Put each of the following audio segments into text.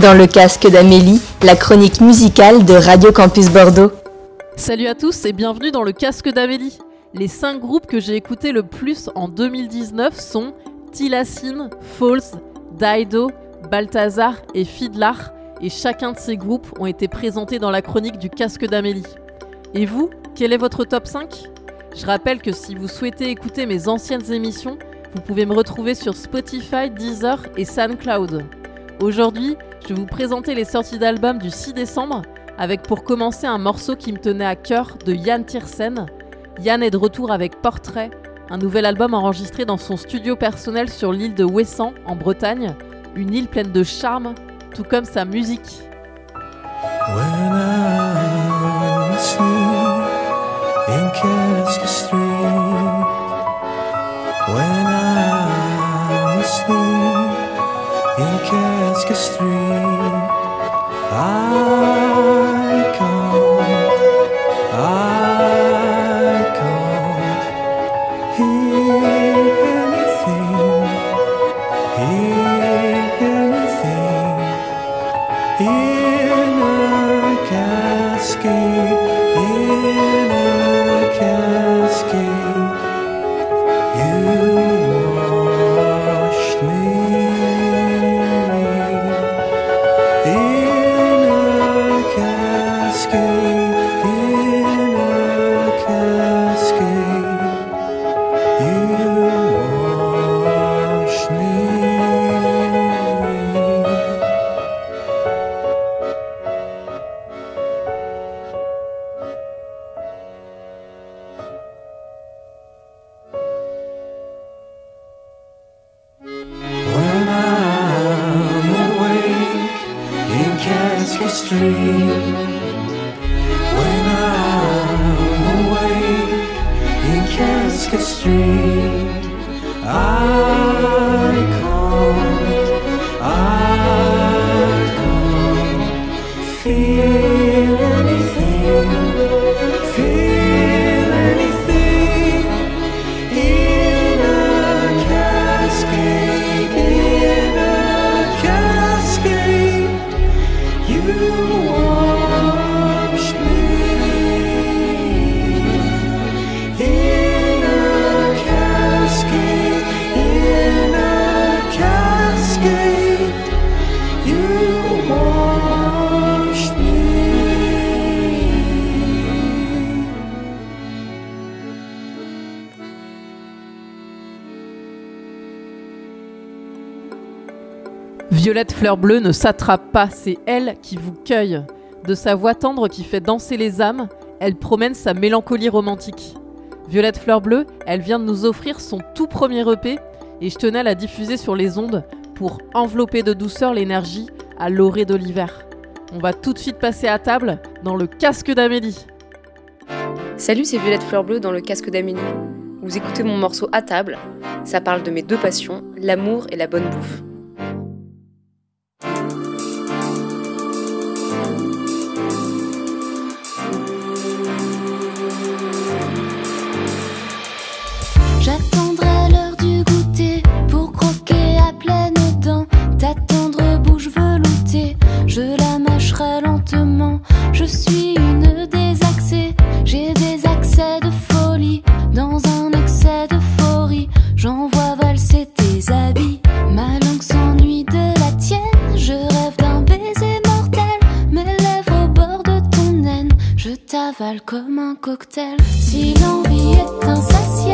Dans le casque d'Amélie, la chronique musicale de Radio Campus Bordeaux. Salut à tous et bienvenue dans le casque d'Amélie. Les 5 groupes que j'ai écoutés le plus en 2019 sont Tilacine, Falls, Daido, Balthazar et Fidlar, et chacun de ces groupes ont été présentés dans la chronique du casque d'Amélie. Et vous, quel est votre top 5 Je rappelle que si vous souhaitez écouter mes anciennes émissions, vous pouvez me retrouver sur Spotify, Deezer et SoundCloud. Aujourd'hui, je vais vous présenter les sorties d'albums du 6 décembre, avec pour commencer un morceau qui me tenait à cœur de Yann Tiersen. Yann est de retour avec Portrait, un nouvel album enregistré dans son studio personnel sur l'île de Ouessant, en Bretagne, une île pleine de charme, tout comme sa musique. Violette Fleur Bleue ne s'attrape pas, c'est elle qui vous cueille. De sa voix tendre qui fait danser les âmes, elle promène sa mélancolie romantique. Violette Fleur Bleue, elle vient de nous offrir son tout premier EP et je tenais à la diffuser sur les ondes pour envelopper de douceur l'énergie à l'orée de l'hiver. On va tout de suite passer à table dans le casque d'Amélie. Salut, c'est Violette Fleur Bleue dans le casque d'Amélie. Vous écoutez mon morceau à table. Ça parle de mes deux passions, l'amour et la bonne bouffe. Comme un cocktail. Si l'envie est insatiable,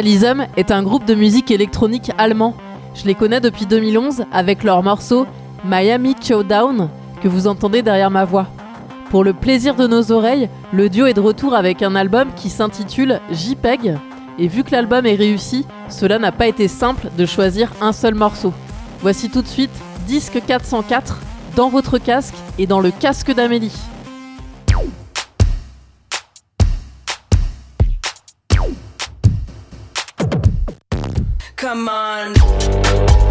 Digitalism est un groupe de musique électronique allemand. Je les connais depuis 2011 avec leur morceau Miami Showdown que vous entendez derrière ma voix. Pour le plaisir de nos oreilles, le duo est de retour avec un album qui s'intitule JPEG. Et vu que l'album est réussi, cela n'a pas été simple de choisir un seul morceau. Voici tout de suite Disque 404 dans votre casque et dans le casque d'Amélie. Come on.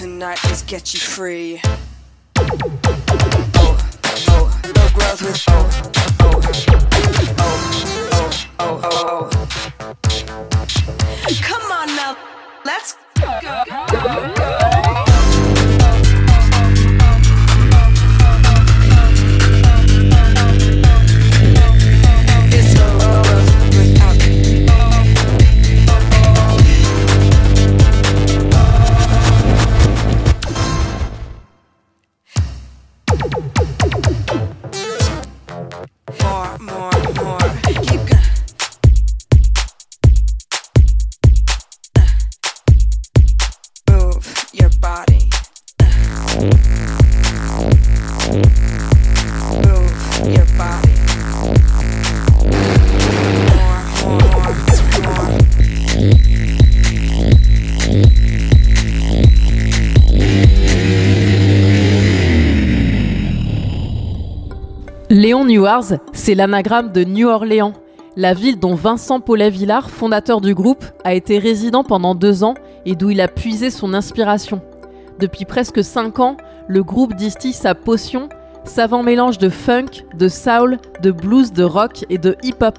Tonight is get you free. More, more, c'est l'anagramme de New Orleans, la ville dont Vincent Paulet-Villard, fondateur du groupe, a été résident pendant deux ans et d'où il a puisé son inspiration. Depuis presque cinq ans, le groupe distille sa potion, savant mélange de funk, de soul, de blues, de rock et de hip-hop.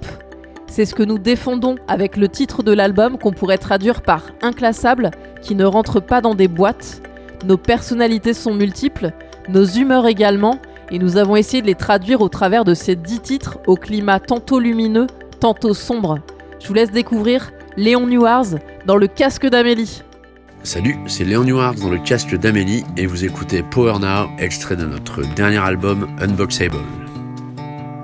C'est ce que nous défendons avec le titre de l'album qu'on pourrait traduire par inclassable, qui ne rentre pas dans des boîtes. Nos personnalités sont multiples, nos humeurs également, et nous avons essayé de les traduire au travers de ces dix titres au climat tantôt lumineux, tantôt sombre. Je vous laisse découvrir Léon Newars dans le casque d'Amélie. Salut, c'est Léon Newhart dans le casque d'Amélie et vous écoutez Power Now, extrait de notre dernier album Unboxable.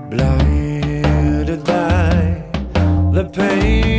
blinded by the pain.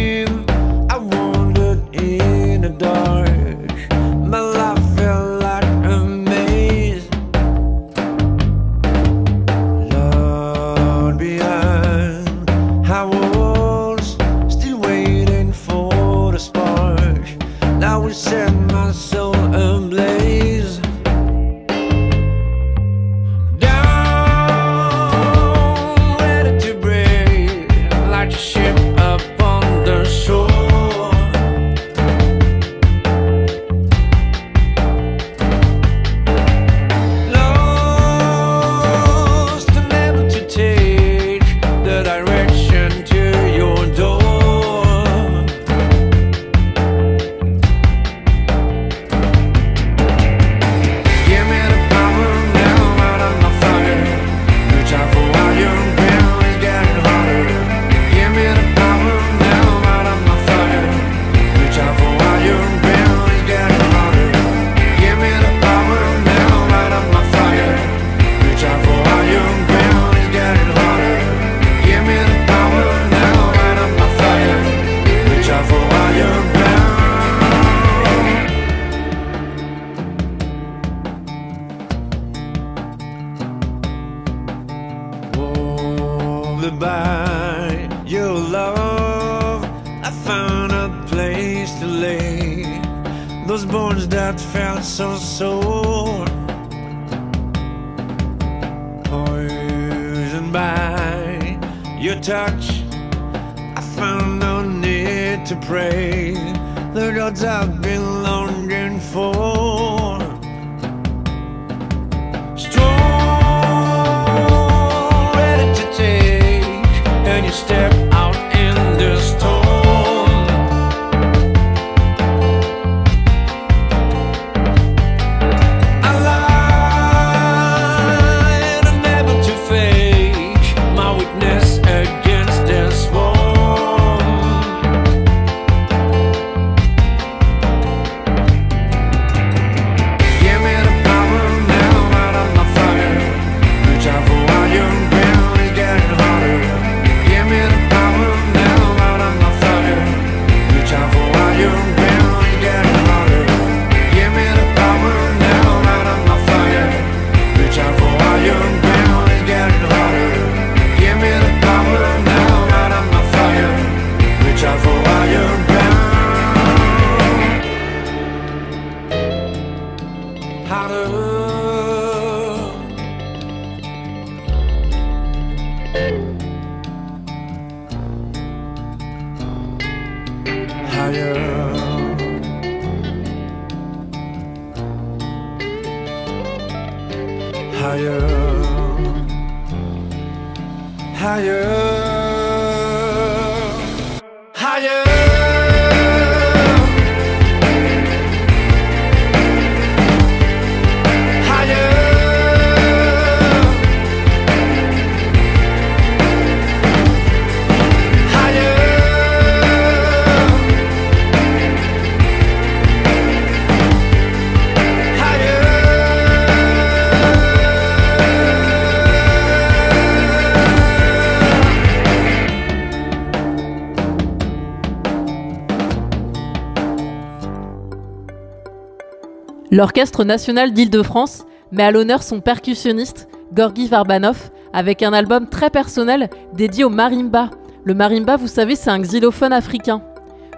L'Orchestre national d'Île-de-France met à l'honneur son percussionniste, Gorgi Varbanov, avec un album très personnel dédié au marimba. Le marimba, vous savez, c'est un xylophone africain.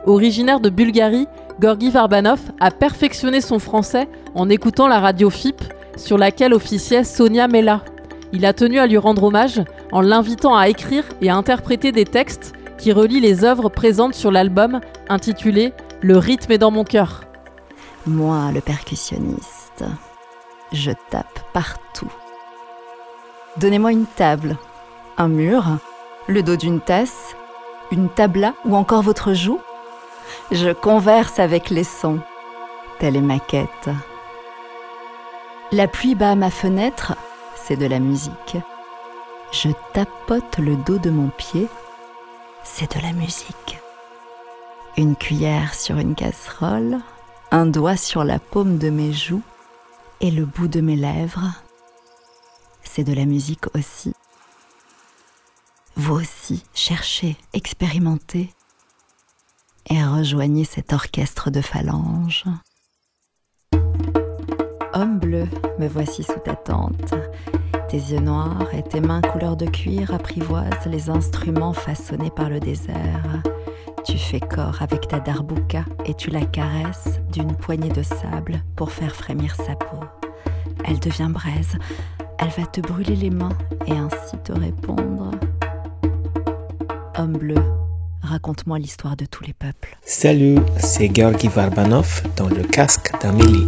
Originaire de Bulgarie, Gorgi Varbanov a perfectionné son français en écoutant la radio FIP sur laquelle officiait Sonia Mella. Il a tenu à lui rendre hommage en l'invitant à écrire et à interpréter des textes qui relient les œuvres présentes sur l'album intitulé Le rythme est dans mon cœur. Moi, le percussionniste, je tape partout. Donnez-moi une table, un mur, le dos d'une tasse, une tabla ou encore votre joue. Je converse avec les sons. Telle est ma quête. La pluie bat à ma fenêtre, c'est de la musique. Je tapote le dos de mon pied, c'est de la musique. Une cuillère sur une casserole, un doigt sur la paume de mes joues et le bout de mes lèvres. C'est de la musique aussi. Vous aussi, cherchez, expérimentez et rejoignez cet orchestre de phalanges. Homme bleu, me voici sous ta tente. Tes yeux noirs et tes mains couleur de cuir apprivoisent les instruments façonnés par le désert. Tu fais corps avec ta darbouka et tu la caresses d'une poignée de sable pour faire frémir sa peau. Elle devient braise, elle va te brûler les mains et ainsi te répondre. Homme bleu, raconte-moi l'histoire de tous les peuples. Salut, c'est Georgi Varbanov dans le casque d'Amélie.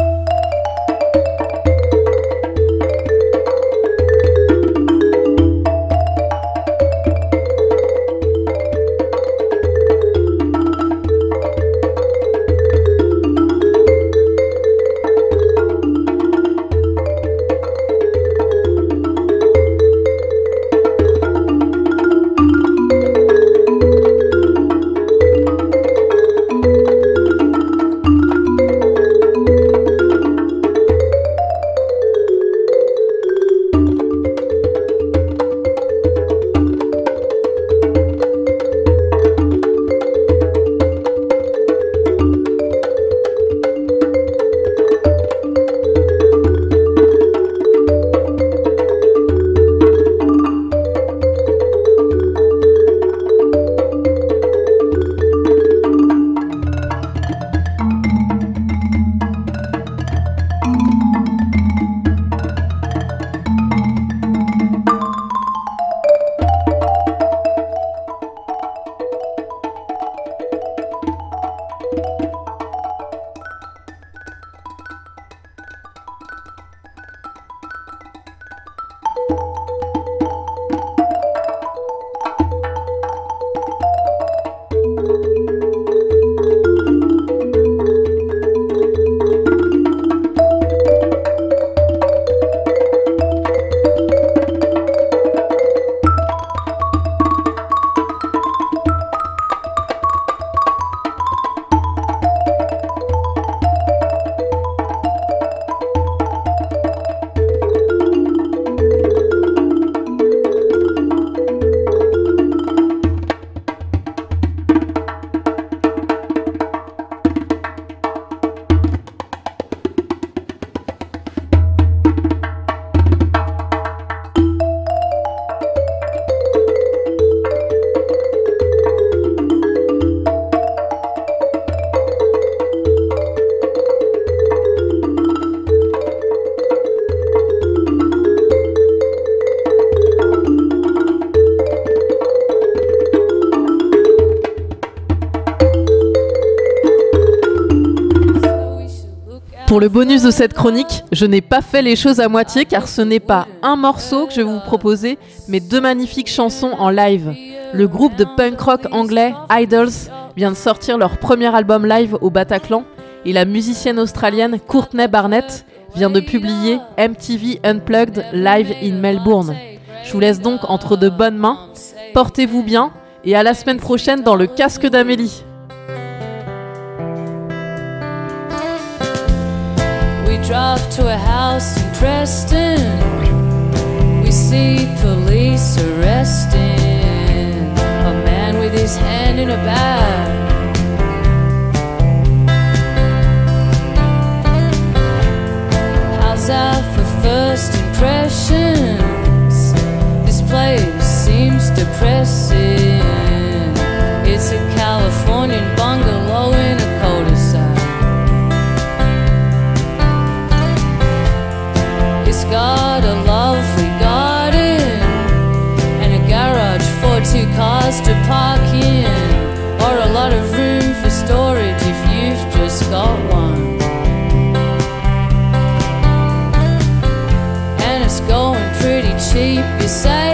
Pour le bonus de cette chronique, je n'ai pas fait les choses à moitié car ce n'est pas un morceau que je vais vous proposer, mais deux magnifiques chansons en live. Le groupe de punk rock anglais Idols vient de sortir leur premier album live au Bataclan et la musicienne australienne Courtney Barnett vient de publier MTV Unplugged Live in Melbourne. Je vous laisse donc entre de bonnes mains. Portez-vous bien et à la semaine prochaine dans le casque d'Amélie. We drive to a house in Preston. We see police arresting a man with his hand in a bag. How's that for first impressions? This place seems depressing. Got a lovely garden and a garage for two cars to park in, or a lot of room for storage if you've just got one. And it's going pretty cheap, you say?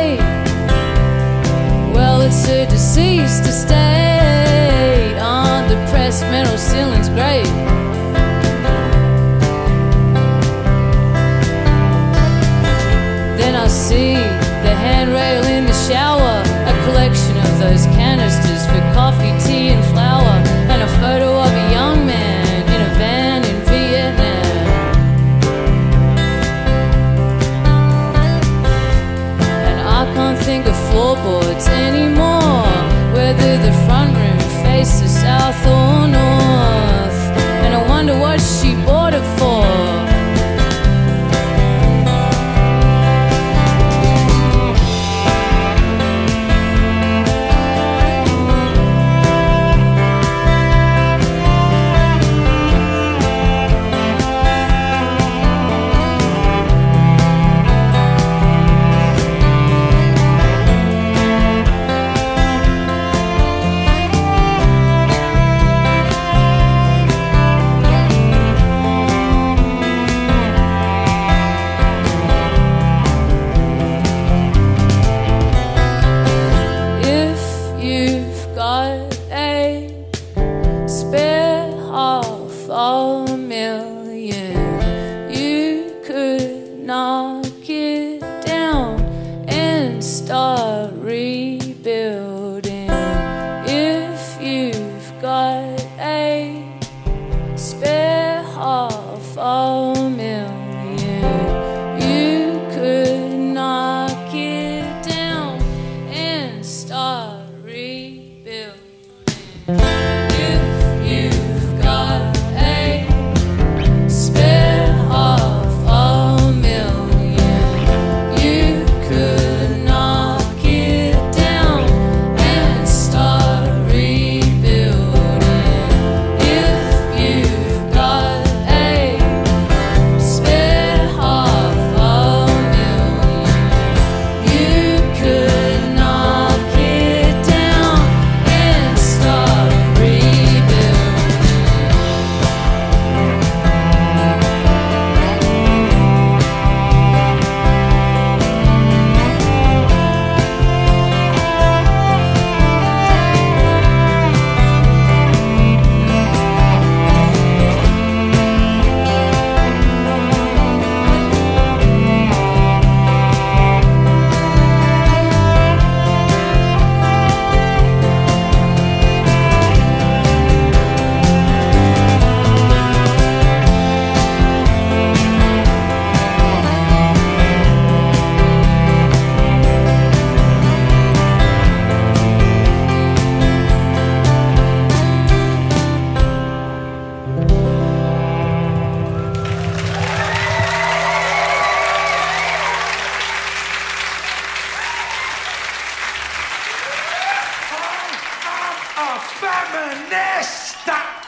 Half a Feminista!